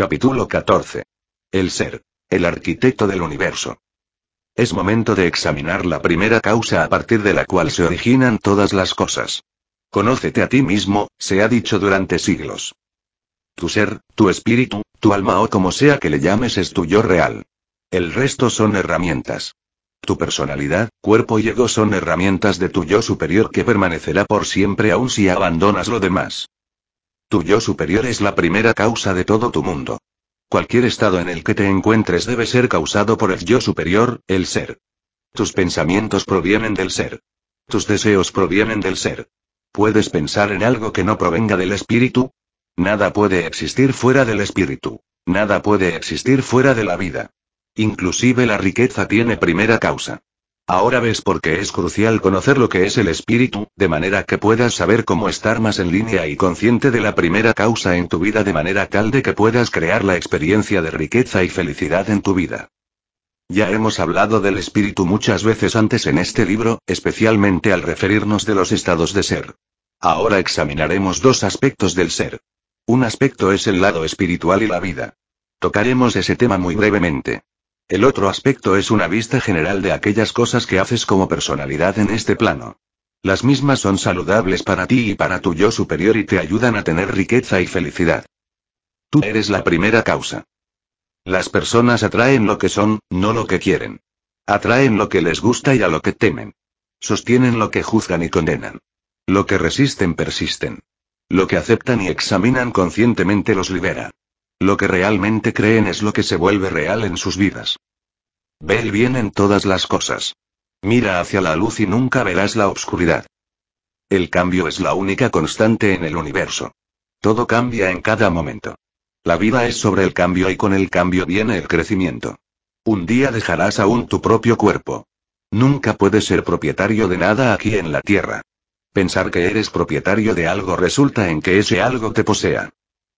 Capítulo 14. El ser. El arquitecto del universo. Es momento de examinar la primera causa a partir de la cual se originan todas las cosas. Conócete a ti mismo, se ha dicho durante siglos. Tu ser, tu espíritu, tu alma o como sea que le llames es tu yo real. El resto son herramientas. Tu personalidad, cuerpo y ego son herramientas de tu yo superior que permanecerá por siempre aun si abandonas lo demás. Tu yo superior es la primera causa de todo tu mundo. Cualquier estado en el que te encuentres debe ser causado por el yo superior, el ser. Tus pensamientos provienen del ser. Tus deseos provienen del ser. ¿Puedes pensar en algo que no provenga del espíritu? Nada puede existir fuera del espíritu. Nada puede existir fuera de la vida. Inclusive la riqueza tiene primera causa. Ahora ves por qué es crucial conocer lo que es el espíritu, de manera que puedas saber cómo estar más en línea y consciente de la primera causa en tu vida de manera tal de que puedas crear la experiencia de riqueza y felicidad en tu vida. Ya hemos hablado del espíritu muchas veces antes en este libro, especialmente al referirnos de los estados de ser. Ahora examinaremos dos aspectos del ser. Un aspecto es el lado espiritual y la vida. Tocaremos ese tema muy brevemente. El otro aspecto es una vista general de aquellas cosas que haces como personalidad en este plano. Las mismas son saludables para ti y para tu yo superior y te ayudan a tener riqueza y felicidad. Tú eres la primera causa. Las personas atraen lo que son, no lo que quieren. Atraen lo que les gusta y a lo que temen. Sostienen lo que juzgan y condenan. Lo que resisten persisten. Lo que aceptan y examinan conscientemente los libera. Lo que realmente creen es lo que se vuelve real en sus vidas. Ve el bien en todas las cosas. Mira hacia la luz y nunca verás la oscuridad. El cambio es la única constante en el universo. Todo cambia en cada momento. La vida es sobre el cambio y con el cambio viene el crecimiento. Un día dejarás aún tu propio cuerpo. Nunca puedes ser propietario de nada aquí en la tierra. Pensar que eres propietario de algo resulta en que ese algo te posea.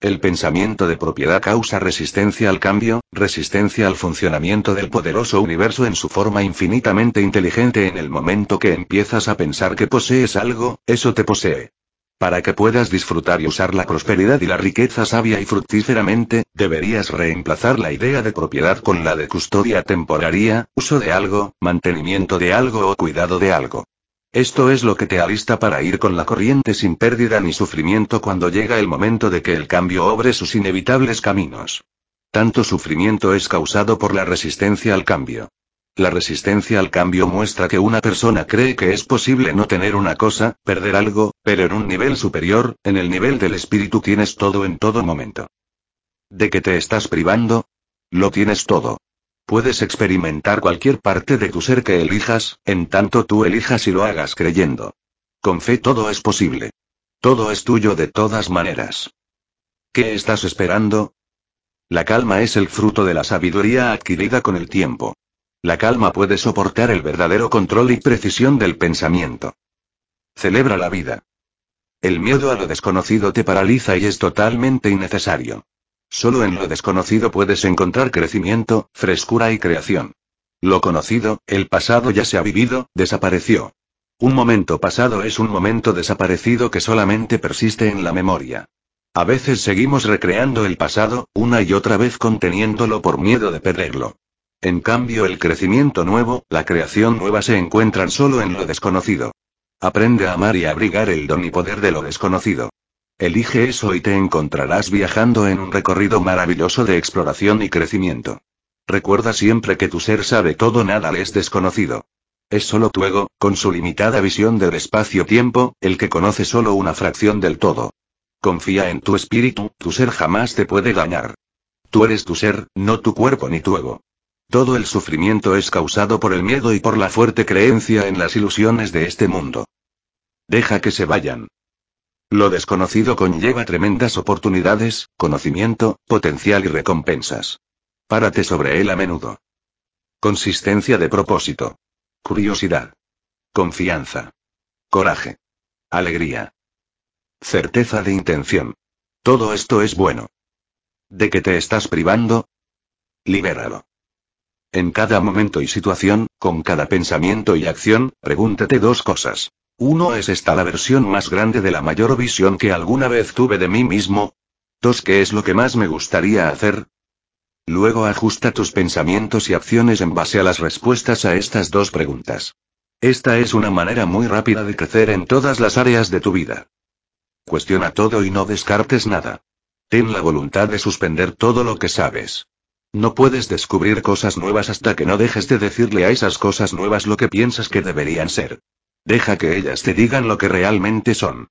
El pensamiento de propiedad causa resistencia al cambio, resistencia al funcionamiento del poderoso universo en su forma infinitamente inteligente en el momento que empiezas a pensar que posees algo, eso te posee. Para que puedas disfrutar y usar la prosperidad y la riqueza sabia y fructíferamente, deberías reemplazar la idea de propiedad con la de custodia temporaria, uso de algo, mantenimiento de algo o cuidado de algo. Esto es lo que te alista para ir con la corriente sin pérdida ni sufrimiento cuando llega el momento de que el cambio obre sus inevitables caminos. Tanto sufrimiento es causado por la resistencia al cambio. La resistencia al cambio muestra que una persona cree que es posible no tener una cosa, perder algo, pero en un nivel superior, en el nivel del espíritu tienes todo en todo momento. ¿De qué te estás privando? Lo tienes todo. Puedes experimentar cualquier parte de tu ser que elijas, en tanto tú elijas y lo hagas creyendo. Con fe todo es posible. Todo es tuyo de todas maneras. ¿Qué estás esperando? La calma es el fruto de la sabiduría adquirida con el tiempo. La calma puede soportar el verdadero control y precisión del pensamiento. Celebra la vida. El miedo a lo desconocido te paraliza y es totalmente innecesario. Solo en lo desconocido puedes encontrar crecimiento, frescura y creación. Lo conocido, el pasado ya se ha vivido, desapareció. Un momento pasado es un momento desaparecido que solamente persiste en la memoria. A veces seguimos recreando el pasado, una y otra vez conteniéndolo por miedo de perderlo. En cambio, el crecimiento nuevo, la creación nueva se encuentran solo en lo desconocido. Aprende a amar y abrigar el don y poder de lo desconocido. Elige eso y te encontrarás viajando en un recorrido maravilloso de exploración y crecimiento. Recuerda siempre que tu ser sabe todo, nada es desconocido. Es solo tu ego, con su limitada visión del espacio-tiempo, el que conoce solo una fracción del todo. Confía en tu espíritu, tu ser jamás te puede dañar. Tú eres tu ser, no tu cuerpo ni tu ego. Todo el sufrimiento es causado por el miedo y por la fuerte creencia en las ilusiones de este mundo. Deja que se vayan. Lo desconocido conlleva tremendas oportunidades, conocimiento, potencial y recompensas. Párate sobre él a menudo. Consistencia de propósito. Curiosidad. Confianza. Coraje. Alegría. Certeza de intención. Todo esto es bueno. ¿De qué te estás privando? Libéralo. En cada momento y situación, con cada pensamiento y acción, pregúntate dos cosas. Uno es esta la versión más grande de la mayor visión que alguna vez tuve de mí mismo. Dos, ¿qué es lo que más me gustaría hacer? Luego ajusta tus pensamientos y acciones en base a las respuestas a estas dos preguntas. Esta es una manera muy rápida de crecer en todas las áreas de tu vida. Cuestiona todo y no descartes nada. Ten la voluntad de suspender todo lo que sabes. No puedes descubrir cosas nuevas hasta que no dejes de decirle a esas cosas nuevas lo que piensas que deberían ser. Deja que ellas te digan lo que realmente son.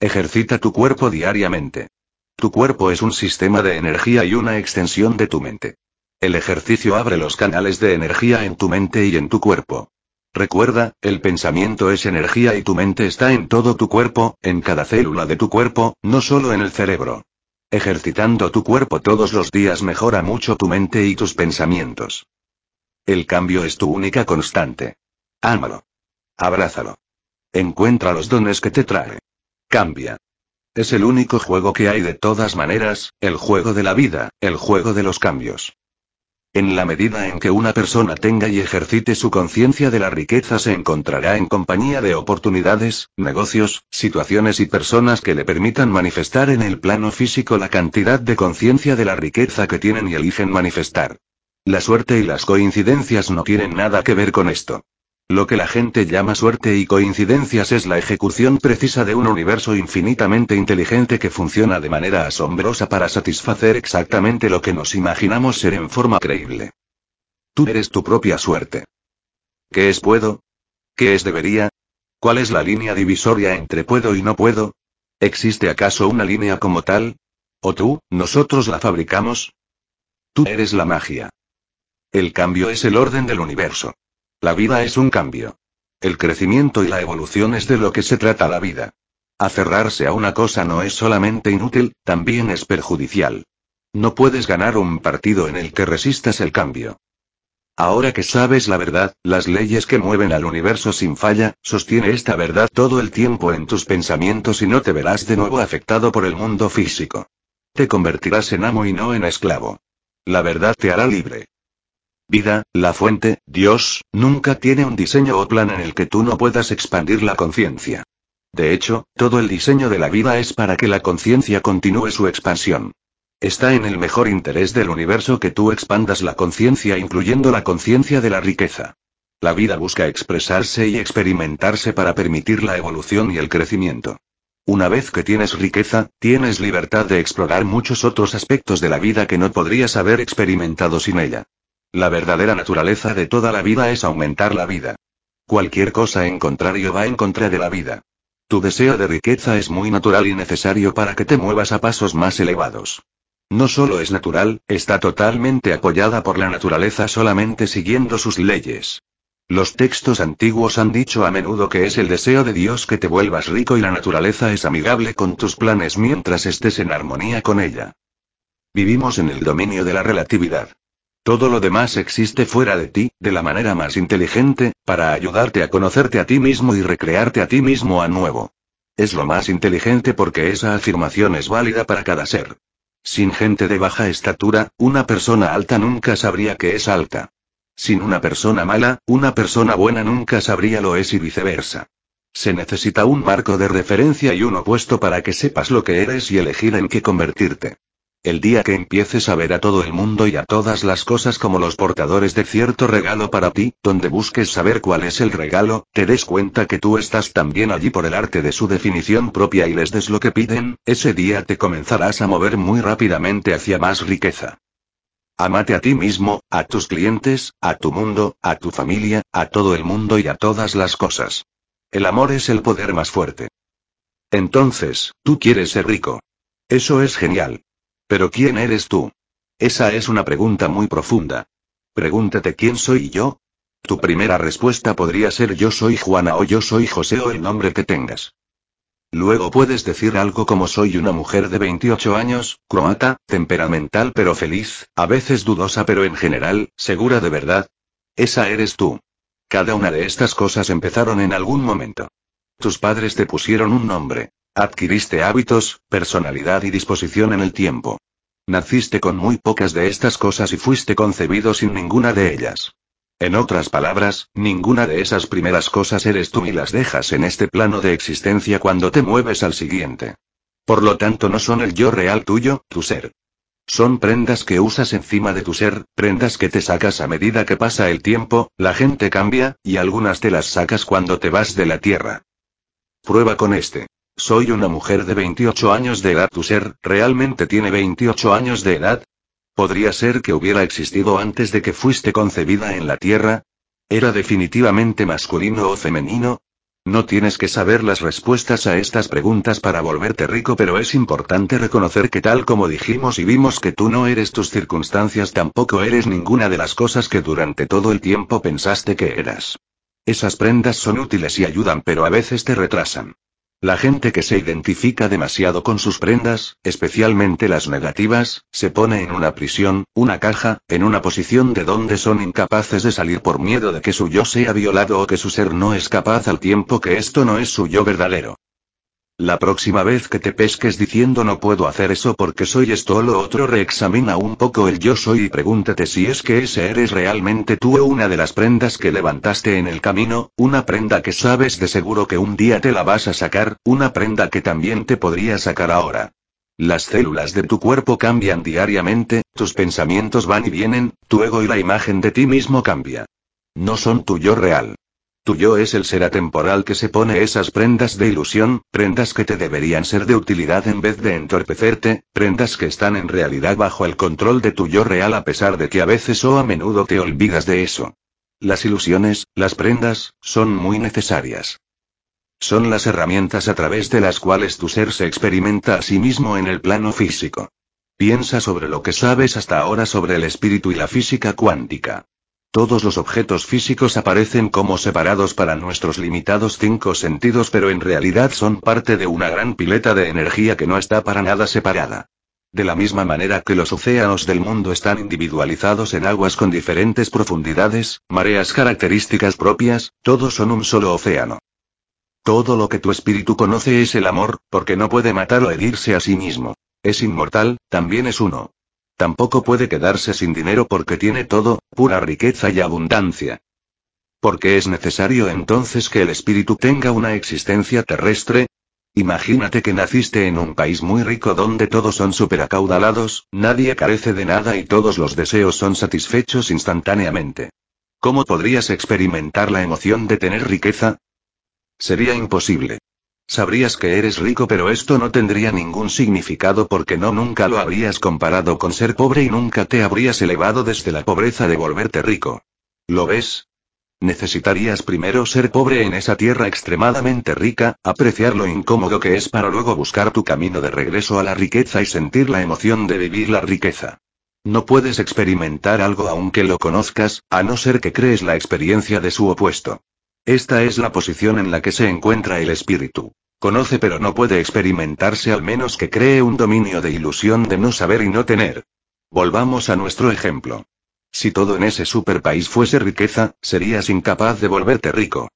Ejercita tu cuerpo diariamente. Tu cuerpo es un sistema de energía y una extensión de tu mente. El ejercicio abre los canales de energía en tu mente y en tu cuerpo. Recuerda, el pensamiento es energía y tu mente está en todo tu cuerpo, en cada célula de tu cuerpo, no solo en el cerebro. Ejercitando tu cuerpo todos los días mejora mucho tu mente y tus pensamientos. El cambio es tu única constante. Ámalo. Abrázalo. Encuentra los dones que te trae. Cambia. Es el único juego que hay de todas maneras, el juego de la vida, el juego de los cambios. En la medida en que una persona tenga y ejercite su conciencia de la riqueza se encontrará en compañía de oportunidades, negocios, situaciones y personas que le permitan manifestar en el plano físico la cantidad de conciencia de la riqueza que tienen y eligen manifestar. La suerte y las coincidencias no tienen nada que ver con esto. Lo que la gente llama suerte y coincidencias es la ejecución precisa de un universo infinitamente inteligente que funciona de manera asombrosa para satisfacer exactamente lo que nos imaginamos ser en forma creíble. Tú eres tu propia suerte. ¿Qué es puedo? ¿Qué es debería? ¿Cuál es la línea divisoria entre puedo y no puedo? ¿Existe acaso una línea como tal? ¿O tú, nosotros la fabricamos? Tú eres la magia. El cambio es el orden del universo. La vida es un cambio. El crecimiento y la evolución es de lo que se trata la vida. Aferrarse a una cosa no es solamente inútil, también es perjudicial. No puedes ganar un partido en el que resistas el cambio. Ahora que sabes la verdad, las leyes que mueven al universo sin falla, sostiene esta verdad todo el tiempo en tus pensamientos y no te verás de nuevo afectado por el mundo físico. Te convertirás en amo y no en esclavo. La verdad te hará libre. Vida, la fuente, Dios, nunca tiene un diseño o plan en el que tú no puedas expandir la conciencia. De hecho, todo el diseño de la vida es para que la conciencia continúe su expansión. Está en el mejor interés del universo que tú expandas la conciencia incluyendo la conciencia de la riqueza. La vida busca expresarse y experimentarse para permitir la evolución y el crecimiento. Una vez que tienes riqueza, tienes libertad de explorar muchos otros aspectos de la vida que no podrías haber experimentado sin ella. La verdadera naturaleza de toda la vida es aumentar la vida. Cualquier cosa en contrario va en contra de la vida. Tu deseo de riqueza es muy natural y necesario para que te muevas a pasos más elevados. No solo es natural, está totalmente apoyada por la naturaleza solamente siguiendo sus leyes. Los textos antiguos han dicho a menudo que es el deseo de Dios que te vuelvas rico y la naturaleza es amigable con tus planes mientras estés en armonía con ella. Vivimos en el dominio de la relatividad. Todo lo demás existe fuera de ti, de la manera más inteligente, para ayudarte a conocerte a ti mismo y recrearte a ti mismo a nuevo. Es lo más inteligente porque esa afirmación es válida para cada ser. Sin gente de baja estatura, una persona alta nunca sabría que es alta. Sin una persona mala, una persona buena nunca sabría lo es y viceversa. Se necesita un marco de referencia y un opuesto para que sepas lo que eres y elegir en qué convertirte. El día que empieces a ver a todo el mundo y a todas las cosas como los portadores de cierto regalo para ti, donde busques saber cuál es el regalo, te des cuenta que tú estás también allí por el arte de su definición propia y les des lo que piden, ese día te comenzarás a mover muy rápidamente hacia más riqueza. Amate a ti mismo, a tus clientes, a tu mundo, a tu familia, a todo el mundo y a todas las cosas. El amor es el poder más fuerte. Entonces, tú quieres ser rico. Eso es genial. Pero ¿quién eres tú? Esa es una pregunta muy profunda. Pregúntate quién soy yo. Tu primera respuesta podría ser yo soy Juana o yo soy José o el nombre que tengas. Luego puedes decir algo como soy una mujer de 28 años, croata, temperamental pero feliz, a veces dudosa pero en general, segura de verdad. Esa eres tú. Cada una de estas cosas empezaron en algún momento. Tus padres te pusieron un nombre. Adquiriste hábitos, personalidad y disposición en el tiempo. Naciste con muy pocas de estas cosas y fuiste concebido sin ninguna de ellas. En otras palabras, ninguna de esas primeras cosas eres tú y las dejas en este plano de existencia cuando te mueves al siguiente. Por lo tanto no son el yo real tuyo, tu ser. Son prendas que usas encima de tu ser, prendas que te sacas a medida que pasa el tiempo, la gente cambia, y algunas te las sacas cuando te vas de la tierra. Prueba con este. Soy una mujer de 28 años de edad. ¿Tu ser realmente tiene 28 años de edad? ¿Podría ser que hubiera existido antes de que fuiste concebida en la tierra? ¿Era definitivamente masculino o femenino? No tienes que saber las respuestas a estas preguntas para volverte rico, pero es importante reconocer que tal como dijimos y vimos que tú no eres tus circunstancias, tampoco eres ninguna de las cosas que durante todo el tiempo pensaste que eras. Esas prendas son útiles y ayudan, pero a veces te retrasan. La gente que se identifica demasiado con sus prendas, especialmente las negativas, se pone en una prisión, una caja, en una posición de donde son incapaces de salir por miedo de que su yo sea violado o que su ser no es capaz al tiempo que esto no es su yo verdadero. La próxima vez que te pesques diciendo no puedo hacer eso porque soy esto o lo otro, reexamina un poco el yo soy y pregúntate si es que ese eres realmente tú o una de las prendas que levantaste en el camino, una prenda que sabes de seguro que un día te la vas a sacar, una prenda que también te podría sacar ahora. Las células de tu cuerpo cambian diariamente, tus pensamientos van y vienen, tu ego y la imagen de ti mismo cambia. No son tu yo real. Tu yo es el ser atemporal que se pone esas prendas de ilusión, prendas que te deberían ser de utilidad en vez de entorpecerte, prendas que están en realidad bajo el control de tu yo real a pesar de que a veces o a menudo te olvidas de eso. Las ilusiones, las prendas, son muy necesarias. Son las herramientas a través de las cuales tu ser se experimenta a sí mismo en el plano físico. Piensa sobre lo que sabes hasta ahora sobre el espíritu y la física cuántica. Todos los objetos físicos aparecen como separados para nuestros limitados cinco sentidos, pero en realidad son parte de una gran pileta de energía que no está para nada separada. De la misma manera que los océanos del mundo están individualizados en aguas con diferentes profundidades, mareas características propias, todos son un solo océano. Todo lo que tu espíritu conoce es el amor, porque no puede matar o herirse a sí mismo. Es inmortal, también es uno. Tampoco puede quedarse sin dinero porque tiene todo, pura riqueza y abundancia. ¿Por qué es necesario entonces que el espíritu tenga una existencia terrestre? Imagínate que naciste en un país muy rico donde todos son superacaudalados, nadie carece de nada y todos los deseos son satisfechos instantáneamente. ¿Cómo podrías experimentar la emoción de tener riqueza? Sería imposible. Sabrías que eres rico pero esto no tendría ningún significado porque no nunca lo habrías comparado con ser pobre y nunca te habrías elevado desde la pobreza de volverte rico. ¿Lo ves? Necesitarías primero ser pobre en esa tierra extremadamente rica, apreciar lo incómodo que es para luego buscar tu camino de regreso a la riqueza y sentir la emoción de vivir la riqueza. No puedes experimentar algo aunque lo conozcas, a no ser que crees la experiencia de su opuesto. Esta es la posición en la que se encuentra el espíritu. Conoce pero no puede experimentarse al menos que cree un dominio de ilusión de no saber y no tener. Volvamos a nuestro ejemplo. Si todo en ese super país fuese riqueza, serías incapaz de volverte rico.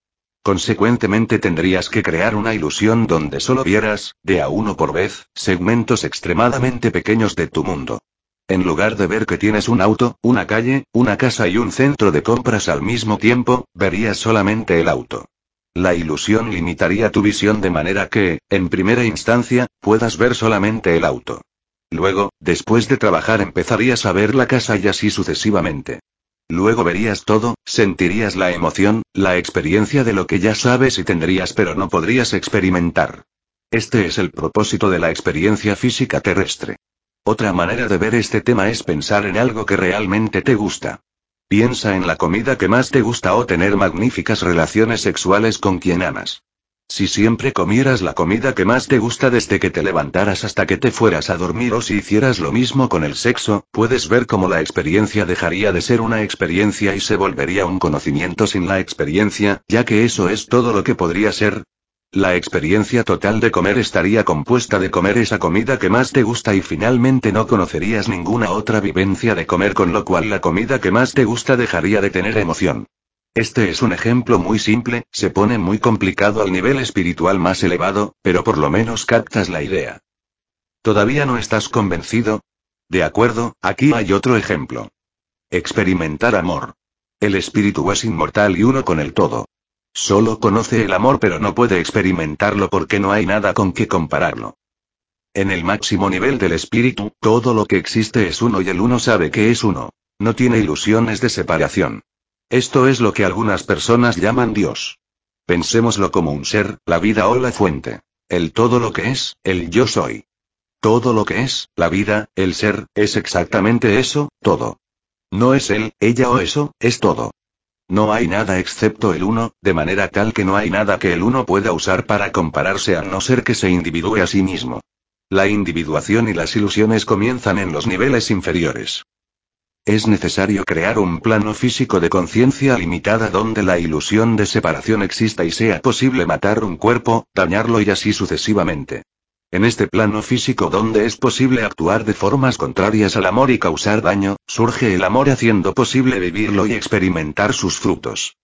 Consecuentemente tendrías que crear una ilusión donde solo vieras, de a uno por vez, segmentos extremadamente pequeños de tu mundo. En lugar de ver que tienes un auto, una calle, una casa y un centro de compras al mismo tiempo, verías solamente el auto. La ilusión limitaría tu visión de manera que, en primera instancia, puedas ver solamente el auto. Luego, después de trabajar empezarías a ver la casa y así sucesivamente. Luego verías todo, sentirías la emoción, la experiencia de lo que ya sabes y tendrías pero no podrías experimentar. Este es el propósito de la experiencia física terrestre. Otra manera de ver este tema es pensar en algo que realmente te gusta. Piensa en la comida que más te gusta o tener magníficas relaciones sexuales con quien amas. Si siempre comieras la comida que más te gusta desde que te levantaras hasta que te fueras a dormir o si hicieras lo mismo con el sexo, puedes ver cómo la experiencia dejaría de ser una experiencia y se volvería un conocimiento sin la experiencia, ya que eso es todo lo que podría ser, la experiencia total de comer estaría compuesta de comer esa comida que más te gusta y finalmente no conocerías ninguna otra vivencia de comer con lo cual la comida que más te gusta dejaría de tener emoción. Este es un ejemplo muy simple, se pone muy complicado al nivel espiritual más elevado, pero por lo menos captas la idea. ¿Todavía no estás convencido? De acuerdo, aquí hay otro ejemplo. Experimentar amor. El espíritu es inmortal y uno con el todo. Solo conoce el amor pero no puede experimentarlo porque no hay nada con que compararlo. En el máximo nivel del espíritu, todo lo que existe es uno y el uno sabe que es uno. No tiene ilusiones de separación. Esto es lo que algunas personas llaman Dios. Pensémoslo como un ser, la vida o la fuente. El todo lo que es, el yo soy. Todo lo que es, la vida, el ser, es exactamente eso, todo. No es él, ella o eso, es todo. No hay nada excepto el uno, de manera tal que no hay nada que el uno pueda usar para compararse a no ser que se individúe a sí mismo. La individuación y las ilusiones comienzan en los niveles inferiores. Es necesario crear un plano físico de conciencia limitada donde la ilusión de separación exista y sea posible matar un cuerpo, dañarlo y así sucesivamente. En este plano físico donde es posible actuar de formas contrarias al amor y causar daño, surge el amor haciendo posible vivirlo y experimentar sus frutos.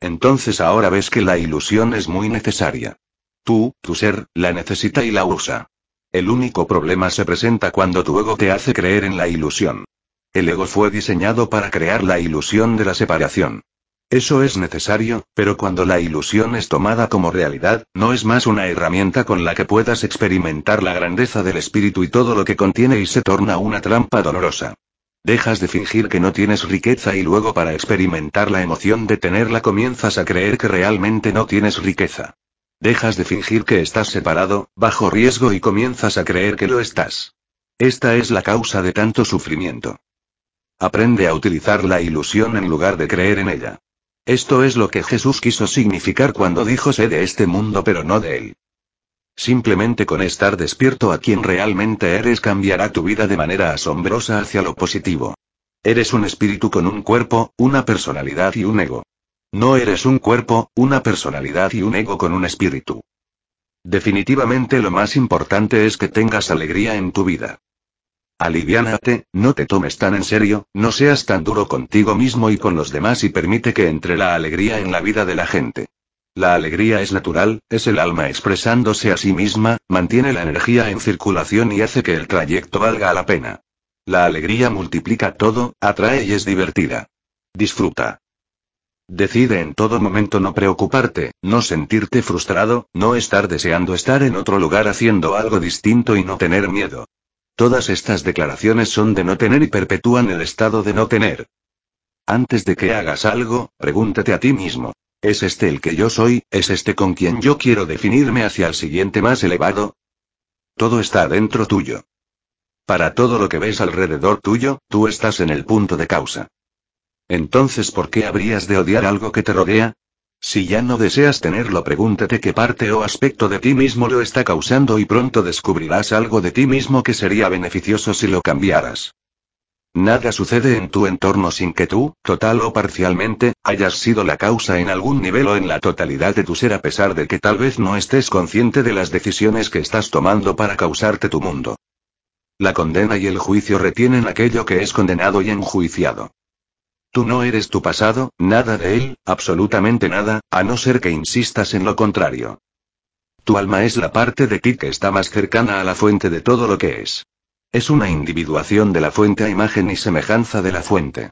Entonces ahora ves que la ilusión es muy necesaria. Tú, tu ser, la necesita y la usa. El único problema se presenta cuando tu ego te hace creer en la ilusión. El ego fue diseñado para crear la ilusión de la separación. Eso es necesario, pero cuando la ilusión es tomada como realidad, no es más una herramienta con la que puedas experimentar la grandeza del espíritu y todo lo que contiene y se torna una trampa dolorosa. Dejas de fingir que no tienes riqueza y luego para experimentar la emoción de tenerla comienzas a creer que realmente no tienes riqueza. Dejas de fingir que estás separado, bajo riesgo y comienzas a creer que lo estás. Esta es la causa de tanto sufrimiento. Aprende a utilizar la ilusión en lugar de creer en ella. Esto es lo que Jesús quiso significar cuando dijo sé de este mundo pero no de él. Simplemente con estar despierto a quien realmente eres cambiará tu vida de manera asombrosa hacia lo positivo. Eres un espíritu con un cuerpo, una personalidad y un ego. No eres un cuerpo, una personalidad y un ego con un espíritu. Definitivamente lo más importante es que tengas alegría en tu vida. Aliviánate, no te tomes tan en serio, no seas tan duro contigo mismo y con los demás y permite que entre la alegría en la vida de la gente. La alegría es natural, es el alma expresándose a sí misma, mantiene la energía en circulación y hace que el trayecto valga la pena. La alegría multiplica todo, atrae y es divertida. Disfruta. Decide en todo momento no preocuparte, no sentirte frustrado, no estar deseando estar en otro lugar haciendo algo distinto y no tener miedo. Todas estas declaraciones son de no tener y perpetúan el estado de no tener. Antes de que hagas algo, pregúntate a ti mismo. ¿Es este el que yo soy? ¿Es este con quien yo quiero definirme hacia el siguiente más elevado? Todo está dentro tuyo. Para todo lo que ves alrededor tuyo, tú estás en el punto de causa. Entonces, ¿por qué habrías de odiar algo que te rodea? Si ya no deseas tenerlo, pregúntate qué parte o aspecto de ti mismo lo está causando y pronto descubrirás algo de ti mismo que sería beneficioso si lo cambiaras. Nada sucede en tu entorno sin que tú, total o parcialmente, hayas sido la causa en algún nivel o en la totalidad de tu ser a pesar de que tal vez no estés consciente de las decisiones que estás tomando para causarte tu mundo. La condena y el juicio retienen aquello que es condenado y enjuiciado. Tú no eres tu pasado, nada de él, absolutamente nada, a no ser que insistas en lo contrario. Tu alma es la parte de ti que está más cercana a la fuente de todo lo que es. Es una individuación de la fuente a imagen y semejanza de la fuente.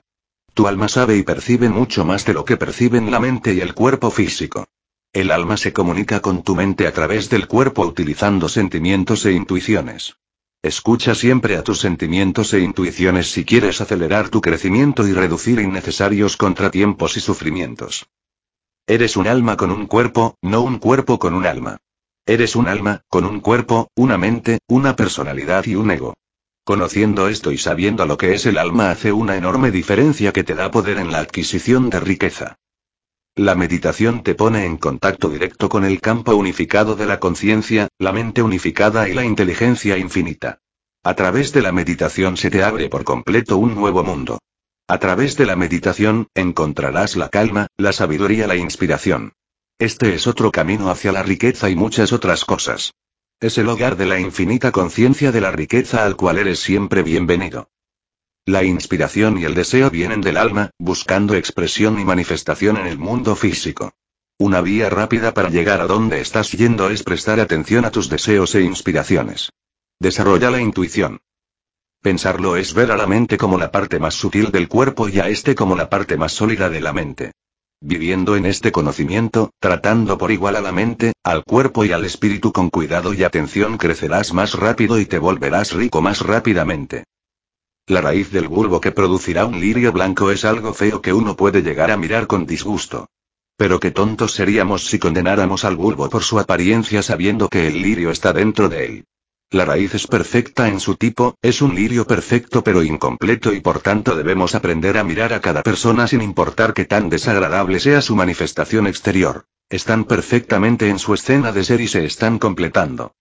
Tu alma sabe y percibe mucho más de lo que perciben la mente y el cuerpo físico. El alma se comunica con tu mente a través del cuerpo utilizando sentimientos e intuiciones. Escucha siempre a tus sentimientos e intuiciones si quieres acelerar tu crecimiento y reducir innecesarios contratiempos y sufrimientos. Eres un alma con un cuerpo, no un cuerpo con un alma. Eres un alma, con un cuerpo, una mente, una personalidad y un ego. Conociendo esto y sabiendo lo que es el alma hace una enorme diferencia que te da poder en la adquisición de riqueza. La meditación te pone en contacto directo con el campo unificado de la conciencia, la mente unificada y la inteligencia infinita. A través de la meditación se te abre por completo un nuevo mundo. A través de la meditación, encontrarás la calma, la sabiduría, la inspiración. Este es otro camino hacia la riqueza y muchas otras cosas. Es el hogar de la infinita conciencia de la riqueza al cual eres siempre bienvenido. La inspiración y el deseo vienen del alma, buscando expresión y manifestación en el mundo físico. Una vía rápida para llegar a donde estás yendo es prestar atención a tus deseos e inspiraciones. Desarrolla la intuición. Pensarlo es ver a la mente como la parte más sutil del cuerpo y a este como la parte más sólida de la mente. Viviendo en este conocimiento, tratando por igual a la mente, al cuerpo y al espíritu con cuidado y atención crecerás más rápido y te volverás rico más rápidamente. La raíz del bulbo que producirá un lirio blanco es algo feo que uno puede llegar a mirar con disgusto. Pero qué tontos seríamos si condenáramos al bulbo por su apariencia sabiendo que el lirio está dentro de él. La raíz es perfecta en su tipo, es un lirio perfecto pero incompleto y por tanto debemos aprender a mirar a cada persona sin importar que tan desagradable sea su manifestación exterior. Están perfectamente en su escena de ser y se están completando.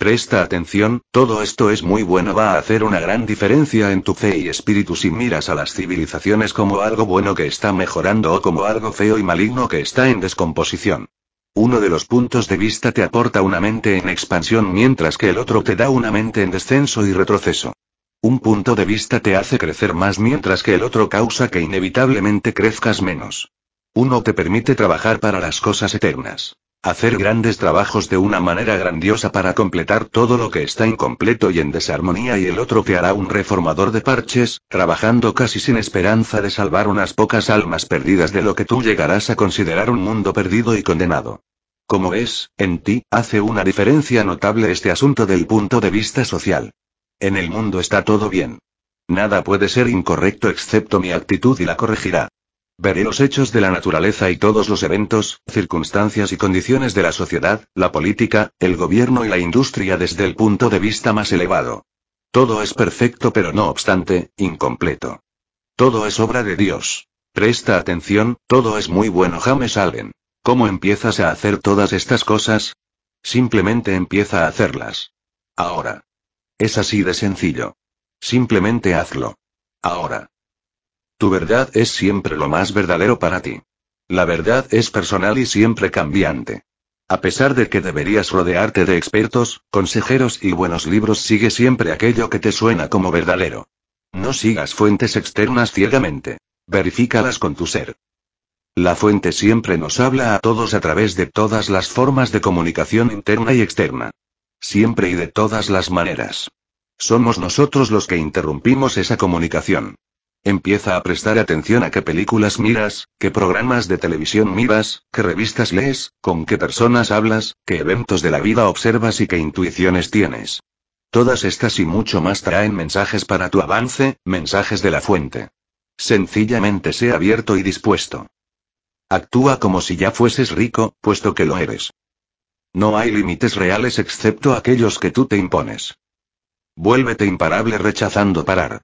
Presta atención, todo esto es muy bueno, va a hacer una gran diferencia en tu fe y espíritu si miras a las civilizaciones como algo bueno que está mejorando o como algo feo y maligno que está en descomposición. Uno de los puntos de vista te aporta una mente en expansión mientras que el otro te da una mente en descenso y retroceso. Un punto de vista te hace crecer más mientras que el otro causa que inevitablemente crezcas menos. Uno te permite trabajar para las cosas eternas. Hacer grandes trabajos de una manera grandiosa para completar todo lo que está incompleto y en desarmonía y el otro te hará un reformador de parches, trabajando casi sin esperanza de salvar unas pocas almas perdidas de lo que tú llegarás a considerar un mundo perdido y condenado. Como ves, en ti, hace una diferencia notable este asunto del punto de vista social. En el mundo está todo bien. Nada puede ser incorrecto excepto mi actitud y la corregirá. Veré los hechos de la naturaleza y todos los eventos, circunstancias y condiciones de la sociedad, la política, el gobierno y la industria desde el punto de vista más elevado. Todo es perfecto pero no obstante, incompleto. Todo es obra de Dios. Presta atención, todo es muy bueno James Allen. ¿Cómo empiezas a hacer todas estas cosas? Simplemente empieza a hacerlas. Ahora. Es así de sencillo. Simplemente hazlo. Ahora. Tu verdad es siempre lo más verdadero para ti. La verdad es personal y siempre cambiante. A pesar de que deberías rodearte de expertos, consejeros y buenos libros, sigue siempre aquello que te suena como verdadero. No sigas fuentes externas ciegamente. Verifícalas con tu ser. La fuente siempre nos habla a todos a través de todas las formas de comunicación interna y externa. Siempre y de todas las maneras. Somos nosotros los que interrumpimos esa comunicación. Empieza a prestar atención a qué películas miras, qué programas de televisión miras, qué revistas lees, con qué personas hablas, qué eventos de la vida observas y qué intuiciones tienes. Todas estas y mucho más traen mensajes para tu avance, mensajes de la fuente. Sencillamente sé abierto y dispuesto. Actúa como si ya fueses rico, puesto que lo eres. No hay límites reales excepto aquellos que tú te impones. Vuélvete imparable rechazando parar.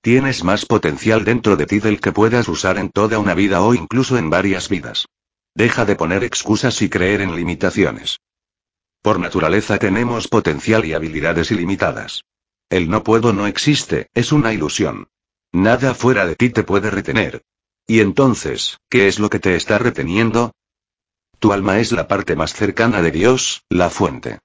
Tienes más potencial dentro de ti del que puedas usar en toda una vida o incluso en varias vidas. Deja de poner excusas y creer en limitaciones. Por naturaleza tenemos potencial y habilidades ilimitadas. El no puedo no existe, es una ilusión. Nada fuera de ti te puede retener, y entonces, ¿qué es lo que te está reteniendo? Tu alma es la parte más cercana de Dios, la fuente.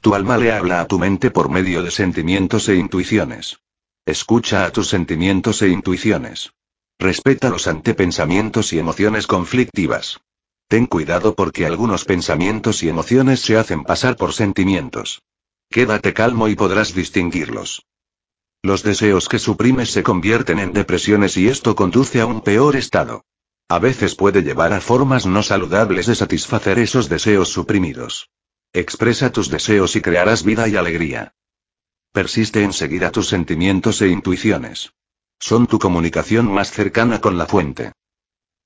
Tu alma le habla a tu mente por medio de sentimientos e intuiciones. Escucha a tus sentimientos e intuiciones. Respeta los antepensamientos y emociones conflictivas. Ten cuidado porque algunos pensamientos y emociones se hacen pasar por sentimientos. Quédate calmo y podrás distinguirlos. Los deseos que suprimes se convierten en depresiones y esto conduce a un peor estado. A veces puede llevar a formas no saludables de satisfacer esos deseos suprimidos. Expresa tus deseos y crearás vida y alegría. Persiste en seguir a tus sentimientos e intuiciones. Son tu comunicación más cercana con la fuente.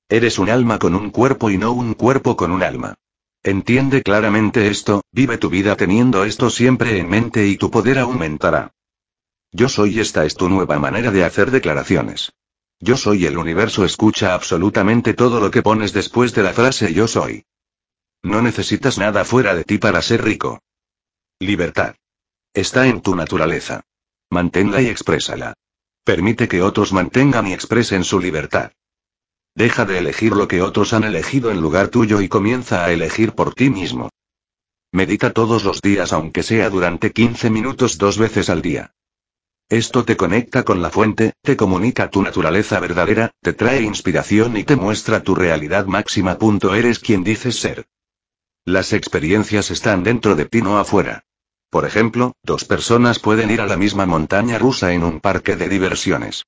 Eres un alma con un cuerpo y no un cuerpo con un alma. Entiende claramente esto, vive tu vida teniendo esto siempre en mente y tu poder aumentará. Yo soy esta es tu nueva manera de hacer declaraciones. Yo soy el universo escucha absolutamente todo lo que pones después de la frase yo soy. No necesitas nada fuera de ti para ser rico. Libertad. Está en tu naturaleza. Manténla y exprésala. Permite que otros mantengan y expresen su libertad. Deja de elegir lo que otros han elegido en lugar tuyo y comienza a elegir por ti mismo. Medita todos los días aunque sea durante 15 minutos dos veces al día. Esto te conecta con la fuente, te comunica tu naturaleza verdadera, te trae inspiración y te muestra tu realidad máxima. Eres quien dices ser. Las experiencias están dentro de ti, no afuera. Por ejemplo, dos personas pueden ir a la misma montaña rusa en un parque de diversiones.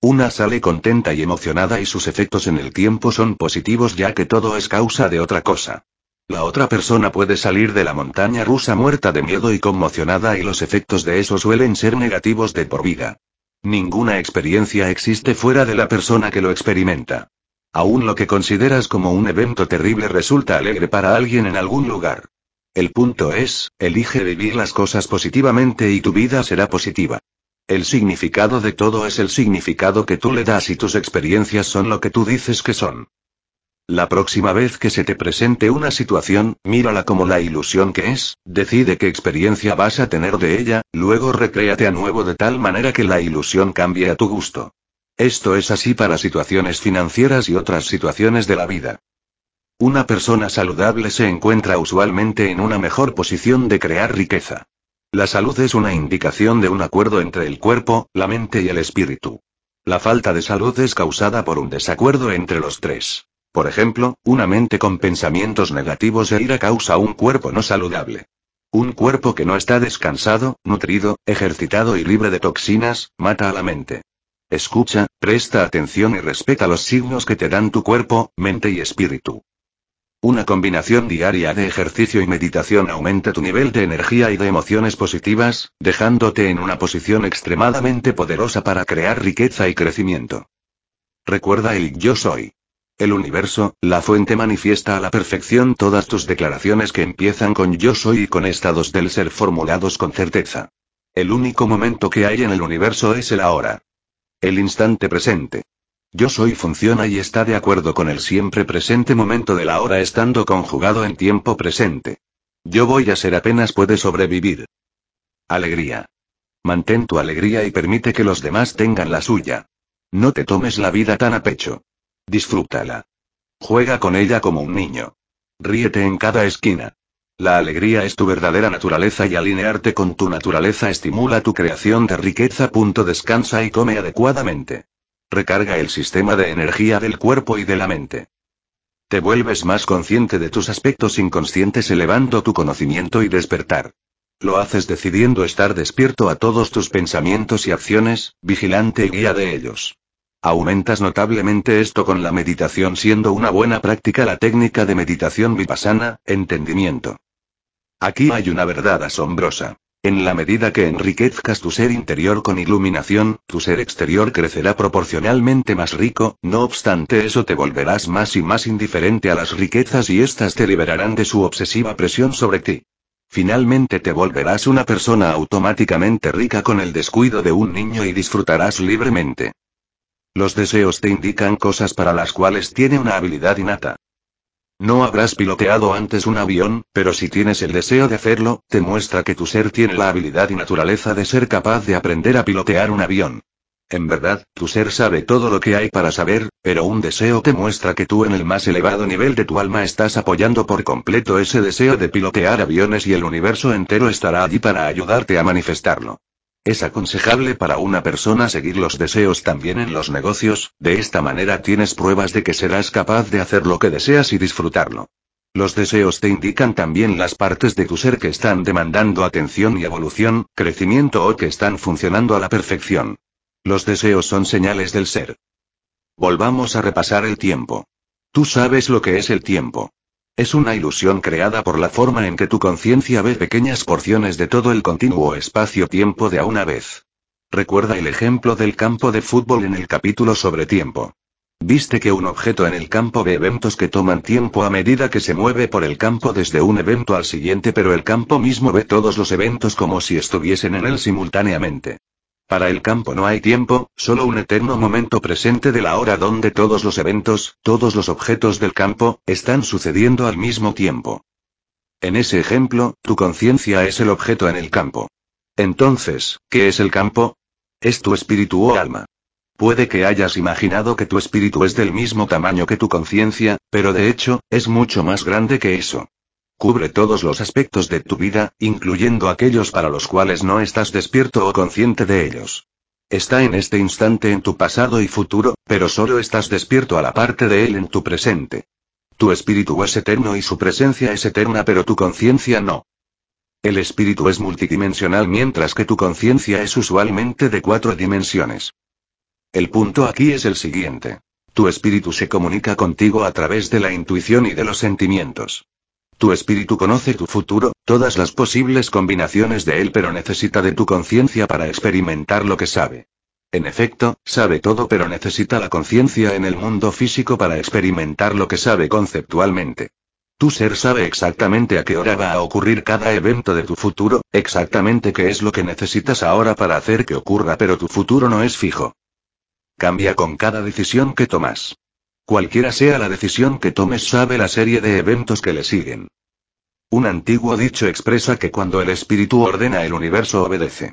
Una sale contenta y emocionada y sus efectos en el tiempo son positivos ya que todo es causa de otra cosa. La otra persona puede salir de la montaña rusa muerta de miedo y conmocionada y los efectos de eso suelen ser negativos de por vida. Ninguna experiencia existe fuera de la persona que lo experimenta. Aún lo que consideras como un evento terrible resulta alegre para alguien en algún lugar. El punto es, elige vivir las cosas positivamente y tu vida será positiva. El significado de todo es el significado que tú le das y tus experiencias son lo que tú dices que son. La próxima vez que se te presente una situación, mírala como la ilusión que es, decide qué experiencia vas a tener de ella, luego recréate a nuevo de tal manera que la ilusión cambie a tu gusto. Esto es así para situaciones financieras y otras situaciones de la vida. Una persona saludable se encuentra usualmente en una mejor posición de crear riqueza. La salud es una indicación de un acuerdo entre el cuerpo, la mente y el espíritu. La falta de salud es causada por un desacuerdo entre los tres. Por ejemplo, una mente con pensamientos negativos e ira causa un cuerpo no saludable. Un cuerpo que no está descansado, nutrido, ejercitado y libre de toxinas, mata a la mente. Escucha, presta atención y respeta los signos que te dan tu cuerpo, mente y espíritu. Una combinación diaria de ejercicio y meditación aumenta tu nivel de energía y de emociones positivas, dejándote en una posición extremadamente poderosa para crear riqueza y crecimiento. Recuerda el yo soy. El universo, la fuente manifiesta a la perfección todas tus declaraciones que empiezan con yo soy y con estados del ser formulados con certeza. El único momento que hay en el universo es el ahora. El instante presente. Yo soy funciona y está de acuerdo con el siempre presente momento del ahora estando conjugado en tiempo presente. Yo voy a ser apenas puede sobrevivir. Alegría. Mantén tu alegría y permite que los demás tengan la suya. No te tomes la vida tan a pecho. Disfrútala. Juega con ella como un niño. Ríete en cada esquina. La alegría es tu verdadera naturaleza y alinearte con tu naturaleza estimula tu creación de riqueza. Descansa y come adecuadamente. Recarga el sistema de energía del cuerpo y de la mente. Te vuelves más consciente de tus aspectos inconscientes elevando tu conocimiento y despertar. Lo haces decidiendo estar despierto a todos tus pensamientos y acciones, vigilante y guía de ellos. Aumentas notablemente esto con la meditación siendo una buena práctica la técnica de meditación vipassana, entendimiento. Aquí hay una verdad asombrosa. En la medida que enriquezcas tu ser interior con iluminación, tu ser exterior crecerá proporcionalmente más rico, no obstante eso te volverás más y más indiferente a las riquezas y éstas te liberarán de su obsesiva presión sobre ti. Finalmente te volverás una persona automáticamente rica con el descuido de un niño y disfrutarás libremente. Los deseos te indican cosas para las cuales tiene una habilidad innata. No habrás piloteado antes un avión, pero si tienes el deseo de hacerlo, te muestra que tu ser tiene la habilidad y naturaleza de ser capaz de aprender a pilotear un avión. En verdad, tu ser sabe todo lo que hay para saber, pero un deseo te muestra que tú en el más elevado nivel de tu alma estás apoyando por completo ese deseo de pilotear aviones y el universo entero estará allí para ayudarte a manifestarlo. Es aconsejable para una persona seguir los deseos también en los negocios, de esta manera tienes pruebas de que serás capaz de hacer lo que deseas y disfrutarlo. Los deseos te indican también las partes de tu ser que están demandando atención y evolución, crecimiento o que están funcionando a la perfección. Los deseos son señales del ser. Volvamos a repasar el tiempo. Tú sabes lo que es el tiempo. Es una ilusión creada por la forma en que tu conciencia ve pequeñas porciones de todo el continuo espacio-tiempo de a una vez. Recuerda el ejemplo del campo de fútbol en el capítulo sobre tiempo. Viste que un objeto en el campo ve eventos que toman tiempo a medida que se mueve por el campo desde un evento al siguiente, pero el campo mismo ve todos los eventos como si estuviesen en él simultáneamente. Para el campo no hay tiempo, solo un eterno momento presente de la hora donde todos los eventos, todos los objetos del campo, están sucediendo al mismo tiempo. En ese ejemplo, tu conciencia es el objeto en el campo. Entonces, ¿qué es el campo? Es tu espíritu o alma. Puede que hayas imaginado que tu espíritu es del mismo tamaño que tu conciencia, pero de hecho, es mucho más grande que eso. Cubre todos los aspectos de tu vida, incluyendo aquellos para los cuales no estás despierto o consciente de ellos. Está en este instante en tu pasado y futuro, pero solo estás despierto a la parte de él en tu presente. Tu espíritu es eterno y su presencia es eterna, pero tu conciencia no. El espíritu es multidimensional mientras que tu conciencia es usualmente de cuatro dimensiones. El punto aquí es el siguiente. Tu espíritu se comunica contigo a través de la intuición y de los sentimientos. Tu espíritu conoce tu futuro, todas las posibles combinaciones de él, pero necesita de tu conciencia para experimentar lo que sabe. En efecto, sabe todo, pero necesita la conciencia en el mundo físico para experimentar lo que sabe conceptualmente. Tu ser sabe exactamente a qué hora va a ocurrir cada evento de tu futuro, exactamente qué es lo que necesitas ahora para hacer que ocurra, pero tu futuro no es fijo. Cambia con cada decisión que tomas. Cualquiera sea la decisión que tomes, sabe la serie de eventos que le siguen. Un antiguo dicho expresa que cuando el espíritu ordena el universo obedece.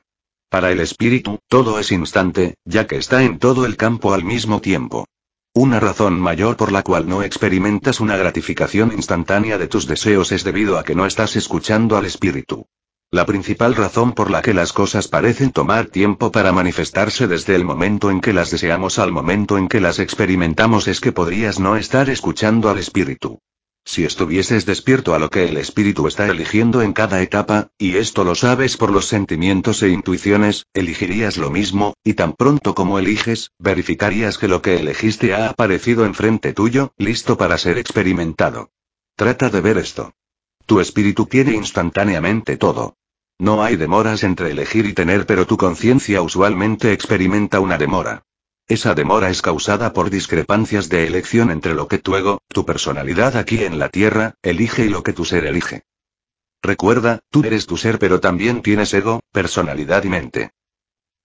Para el espíritu, todo es instante, ya que está en todo el campo al mismo tiempo. Una razón mayor por la cual no experimentas una gratificación instantánea de tus deseos es debido a que no estás escuchando al espíritu. La principal razón por la que las cosas parecen tomar tiempo para manifestarse desde el momento en que las deseamos al momento en que las experimentamos es que podrías no estar escuchando al espíritu. Si estuvieses despierto a lo que el espíritu está eligiendo en cada etapa, y esto lo sabes por los sentimientos e intuiciones, elegirías lo mismo, y tan pronto como eliges, verificarías que lo que elegiste ha aparecido enfrente tuyo, listo para ser experimentado. Trata de ver esto. Tu espíritu quiere instantáneamente todo. No hay demoras entre elegir y tener, pero tu conciencia usualmente experimenta una demora. Esa demora es causada por discrepancias de elección entre lo que tu ego, tu personalidad aquí en la Tierra, elige y lo que tu ser elige. Recuerda, tú eres tu ser pero también tienes ego, personalidad y mente.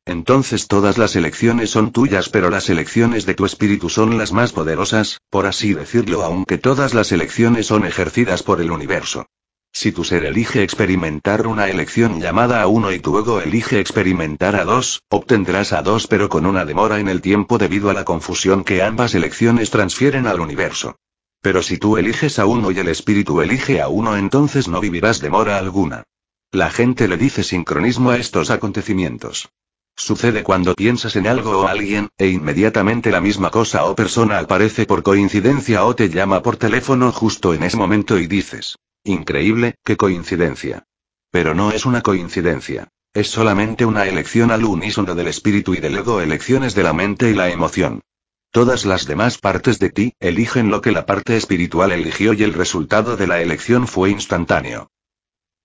Entonces todas las elecciones son tuyas pero las elecciones de tu espíritu son las más poderosas, por así decirlo aunque todas las elecciones son ejercidas por el universo. Si tu ser elige experimentar una elección llamada a uno y tu ego elige experimentar a dos, obtendrás a dos pero con una demora en el tiempo debido a la confusión que ambas elecciones transfieren al universo. Pero si tú eliges a uno y el espíritu elige a uno entonces no vivirás demora alguna. La gente le dice sincronismo a estos acontecimientos. Sucede cuando piensas en algo o alguien, e inmediatamente la misma cosa o persona aparece por coincidencia o te llama por teléfono justo en ese momento y dices, Increíble, qué coincidencia. Pero no es una coincidencia. Es solamente una elección al unísono del espíritu y del ego, elecciones de la mente y la emoción. Todas las demás partes de ti, eligen lo que la parte espiritual eligió y el resultado de la elección fue instantáneo.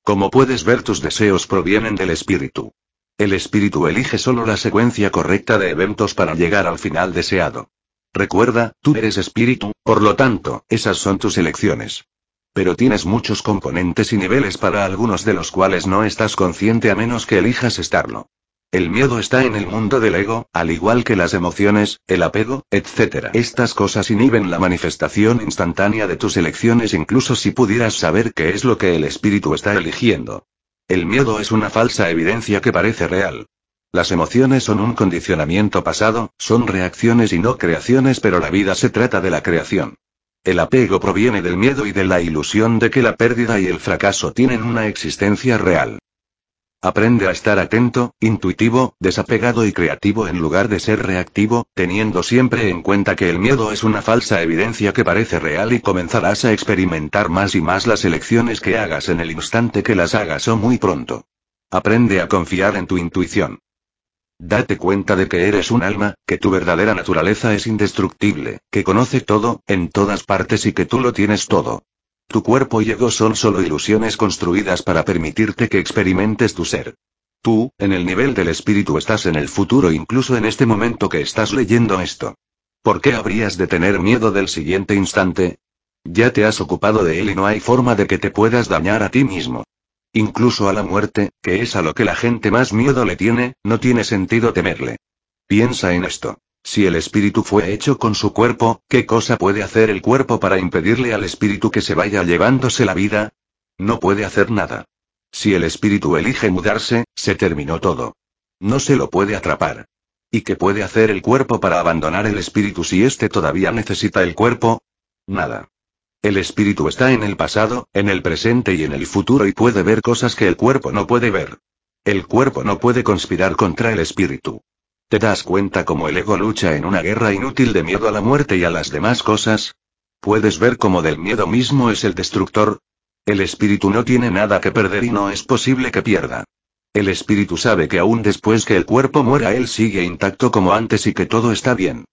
Como puedes ver, tus deseos provienen del espíritu. El espíritu elige solo la secuencia correcta de eventos para llegar al final deseado. Recuerda, tú eres espíritu, por lo tanto, esas son tus elecciones. Pero tienes muchos componentes y niveles para algunos de los cuales no estás consciente a menos que elijas estarlo. El miedo está en el mundo del ego, al igual que las emociones, el apego, etc. Estas cosas inhiben la manifestación instantánea de tus elecciones incluso si pudieras saber qué es lo que el espíritu está eligiendo. El miedo es una falsa evidencia que parece real. Las emociones son un condicionamiento pasado, son reacciones y no creaciones, pero la vida se trata de la creación. El apego proviene del miedo y de la ilusión de que la pérdida y el fracaso tienen una existencia real. Aprende a estar atento, intuitivo, desapegado y creativo en lugar de ser reactivo, teniendo siempre en cuenta que el miedo es una falsa evidencia que parece real y comenzarás a experimentar más y más las elecciones que hagas en el instante que las hagas o muy pronto. Aprende a confiar en tu intuición. Date cuenta de que eres un alma, que tu verdadera naturaleza es indestructible, que conoce todo, en todas partes y que tú lo tienes todo. Tu cuerpo y ego son solo ilusiones construidas para permitirte que experimentes tu ser. Tú, en el nivel del espíritu, estás en el futuro incluso en este momento que estás leyendo esto. ¿Por qué habrías de tener miedo del siguiente instante? Ya te has ocupado de él y no hay forma de que te puedas dañar a ti mismo. Incluso a la muerte, que es a lo que la gente más miedo le tiene, no tiene sentido temerle. Piensa en esto. Si el espíritu fue hecho con su cuerpo, ¿qué cosa puede hacer el cuerpo para impedirle al espíritu que se vaya llevándose la vida? No puede hacer nada. Si el espíritu elige mudarse, se terminó todo. No se lo puede atrapar. ¿Y qué puede hacer el cuerpo para abandonar el espíritu si éste todavía necesita el cuerpo? Nada. El espíritu está en el pasado, en el presente y en el futuro y puede ver cosas que el cuerpo no puede ver. El cuerpo no puede conspirar contra el espíritu. ¿Te das cuenta cómo el ego lucha en una guerra inútil de miedo a la muerte y a las demás cosas? ¿Puedes ver cómo del miedo mismo es el destructor? El espíritu no tiene nada que perder y no es posible que pierda. El espíritu sabe que aún después que el cuerpo muera él sigue intacto como antes y que todo está bien.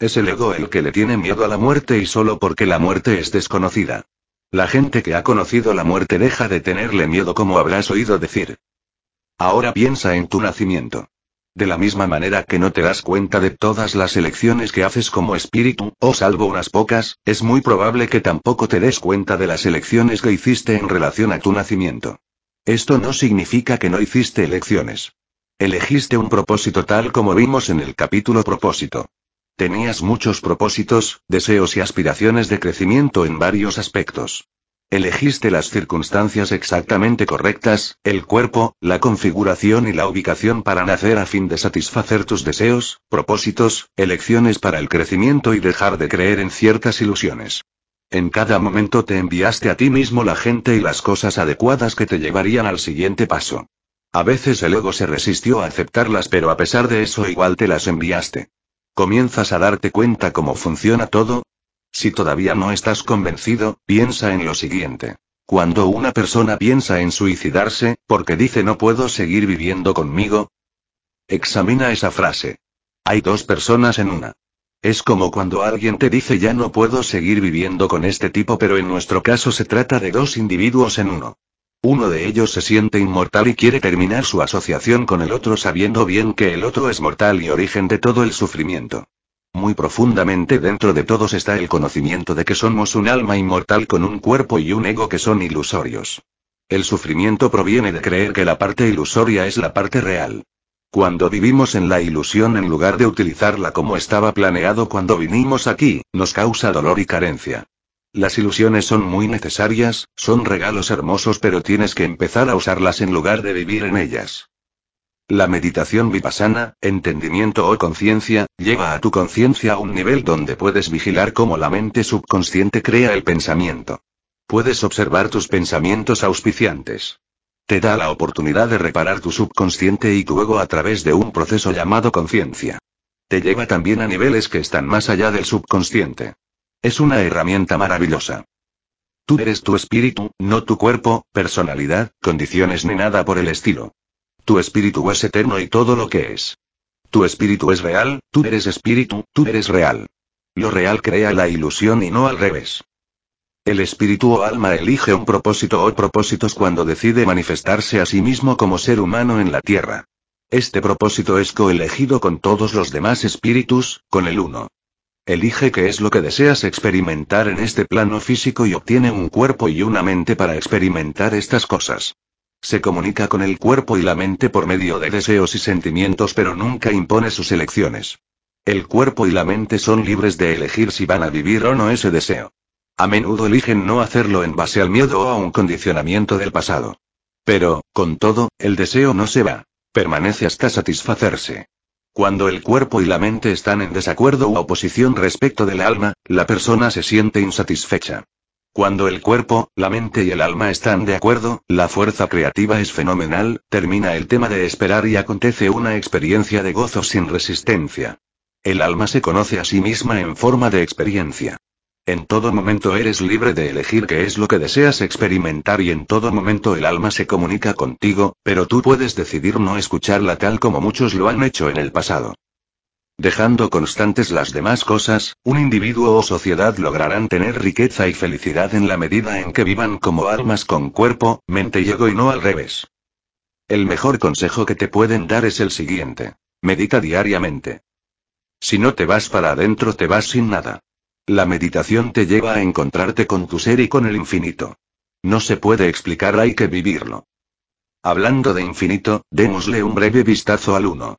Es el ego el que le tiene miedo a la muerte y solo porque la muerte es desconocida. La gente que ha conocido la muerte deja de tenerle miedo como habrás oído decir. Ahora piensa en tu nacimiento. De la misma manera que no te das cuenta de todas las elecciones que haces como espíritu, o salvo unas pocas, es muy probable que tampoco te des cuenta de las elecciones que hiciste en relación a tu nacimiento. Esto no significa que no hiciste elecciones. Elegiste un propósito tal como vimos en el capítulo propósito. Tenías muchos propósitos, deseos y aspiraciones de crecimiento en varios aspectos. Elegiste las circunstancias exactamente correctas, el cuerpo, la configuración y la ubicación para nacer a fin de satisfacer tus deseos, propósitos, elecciones para el crecimiento y dejar de creer en ciertas ilusiones. En cada momento te enviaste a ti mismo la gente y las cosas adecuadas que te llevarían al siguiente paso. A veces el ego se resistió a aceptarlas, pero a pesar de eso igual te las enviaste. ¿Comienzas a darte cuenta cómo funciona todo? Si todavía no estás convencido, piensa en lo siguiente. Cuando una persona piensa en suicidarse, porque dice no puedo seguir viviendo conmigo, examina esa frase. Hay dos personas en una. Es como cuando alguien te dice ya no puedo seguir viviendo con este tipo, pero en nuestro caso se trata de dos individuos en uno. Uno de ellos se siente inmortal y quiere terminar su asociación con el otro sabiendo bien que el otro es mortal y origen de todo el sufrimiento. Muy profundamente dentro de todos está el conocimiento de que somos un alma inmortal con un cuerpo y un ego que son ilusorios. El sufrimiento proviene de creer que la parte ilusoria es la parte real. Cuando vivimos en la ilusión en lugar de utilizarla como estaba planeado cuando vinimos aquí, nos causa dolor y carencia. Las ilusiones son muy necesarias, son regalos hermosos pero tienes que empezar a usarlas en lugar de vivir en ellas. La meditación vipassana, entendimiento o conciencia, lleva a tu conciencia a un nivel donde puedes vigilar cómo la mente subconsciente crea el pensamiento. Puedes observar tus pensamientos auspiciantes. Te da la oportunidad de reparar tu subconsciente y tu ego a través de un proceso llamado conciencia. Te lleva también a niveles que están más allá del subconsciente. Es una herramienta maravillosa. Tú eres tu espíritu, no tu cuerpo, personalidad, condiciones ni nada por el estilo. Tu espíritu es eterno y todo lo que es. Tu espíritu es real, tú eres espíritu, tú eres real. Lo real crea la ilusión y no al revés. El espíritu o alma elige un propósito o propósitos cuando decide manifestarse a sí mismo como ser humano en la Tierra. Este propósito es coelegido con todos los demás espíritus, con el uno. Elige qué es lo que deseas experimentar en este plano físico y obtiene un cuerpo y una mente para experimentar estas cosas. Se comunica con el cuerpo y la mente por medio de deseos y sentimientos pero nunca impone sus elecciones. El cuerpo y la mente son libres de elegir si van a vivir o no ese deseo. A menudo eligen no hacerlo en base al miedo o a un condicionamiento del pasado. Pero, con todo, el deseo no se va. Permanece hasta satisfacerse. Cuando el cuerpo y la mente están en desacuerdo u oposición respecto del alma, la persona se siente insatisfecha. Cuando el cuerpo, la mente y el alma están de acuerdo, la fuerza creativa es fenomenal, termina el tema de esperar y acontece una experiencia de gozo sin resistencia. El alma se conoce a sí misma en forma de experiencia. En todo momento eres libre de elegir qué es lo que deseas experimentar y en todo momento el alma se comunica contigo, pero tú puedes decidir no escucharla tal como muchos lo han hecho en el pasado. Dejando constantes las demás cosas, un individuo o sociedad lograrán tener riqueza y felicidad en la medida en que vivan como almas con cuerpo, mente y ego y no al revés. El mejor consejo que te pueden dar es el siguiente. Medita diariamente. Si no te vas para adentro te vas sin nada. La meditación te lleva a encontrarte con tu ser y con el infinito. No se puede explicar, hay que vivirlo. Hablando de infinito, démosle un breve vistazo al uno.